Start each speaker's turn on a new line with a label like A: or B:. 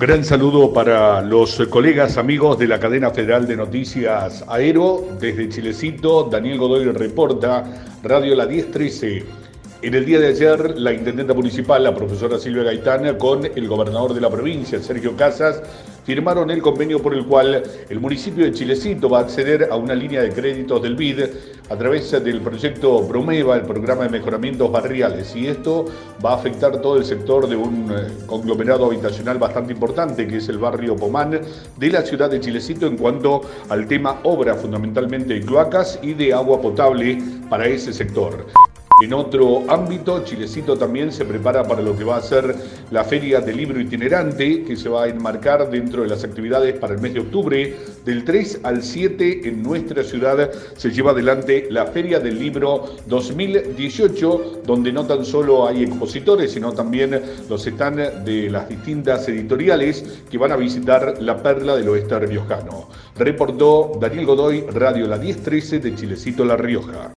A: gran saludo para los colegas, amigos de la cadena federal de noticias Aero. Desde Chilecito, Daniel Godoy reporta, Radio La 1013. En el día de ayer, la intendenta municipal, la profesora Silvia Gaitana, con el gobernador de la provincia, Sergio Casas, firmaron el convenio por el cual el municipio de Chilecito va a acceder a una línea de créditos del BID a través del proyecto Promeva, el programa de mejoramientos barriales. Y esto va a afectar todo el sector de un eh, conglomerado habitacional bastante importante, que es el barrio Pomán de la ciudad de Chilecito, en cuanto al tema obra fundamentalmente de cloacas y de agua potable para ese sector. En otro ámbito, Chilecito también se prepara para lo que va a ser la Feria del Libro Itinerante, que se va a enmarcar dentro de las actividades para el mes de octubre. Del 3 al 7 en nuestra ciudad se lleva adelante la Feria del Libro 2018, donde no tan solo hay expositores, sino también los están de las distintas editoriales que van a visitar la perla del oeste riojano. Reportó Daniel Godoy, Radio La 1013 de Chilecito La Rioja.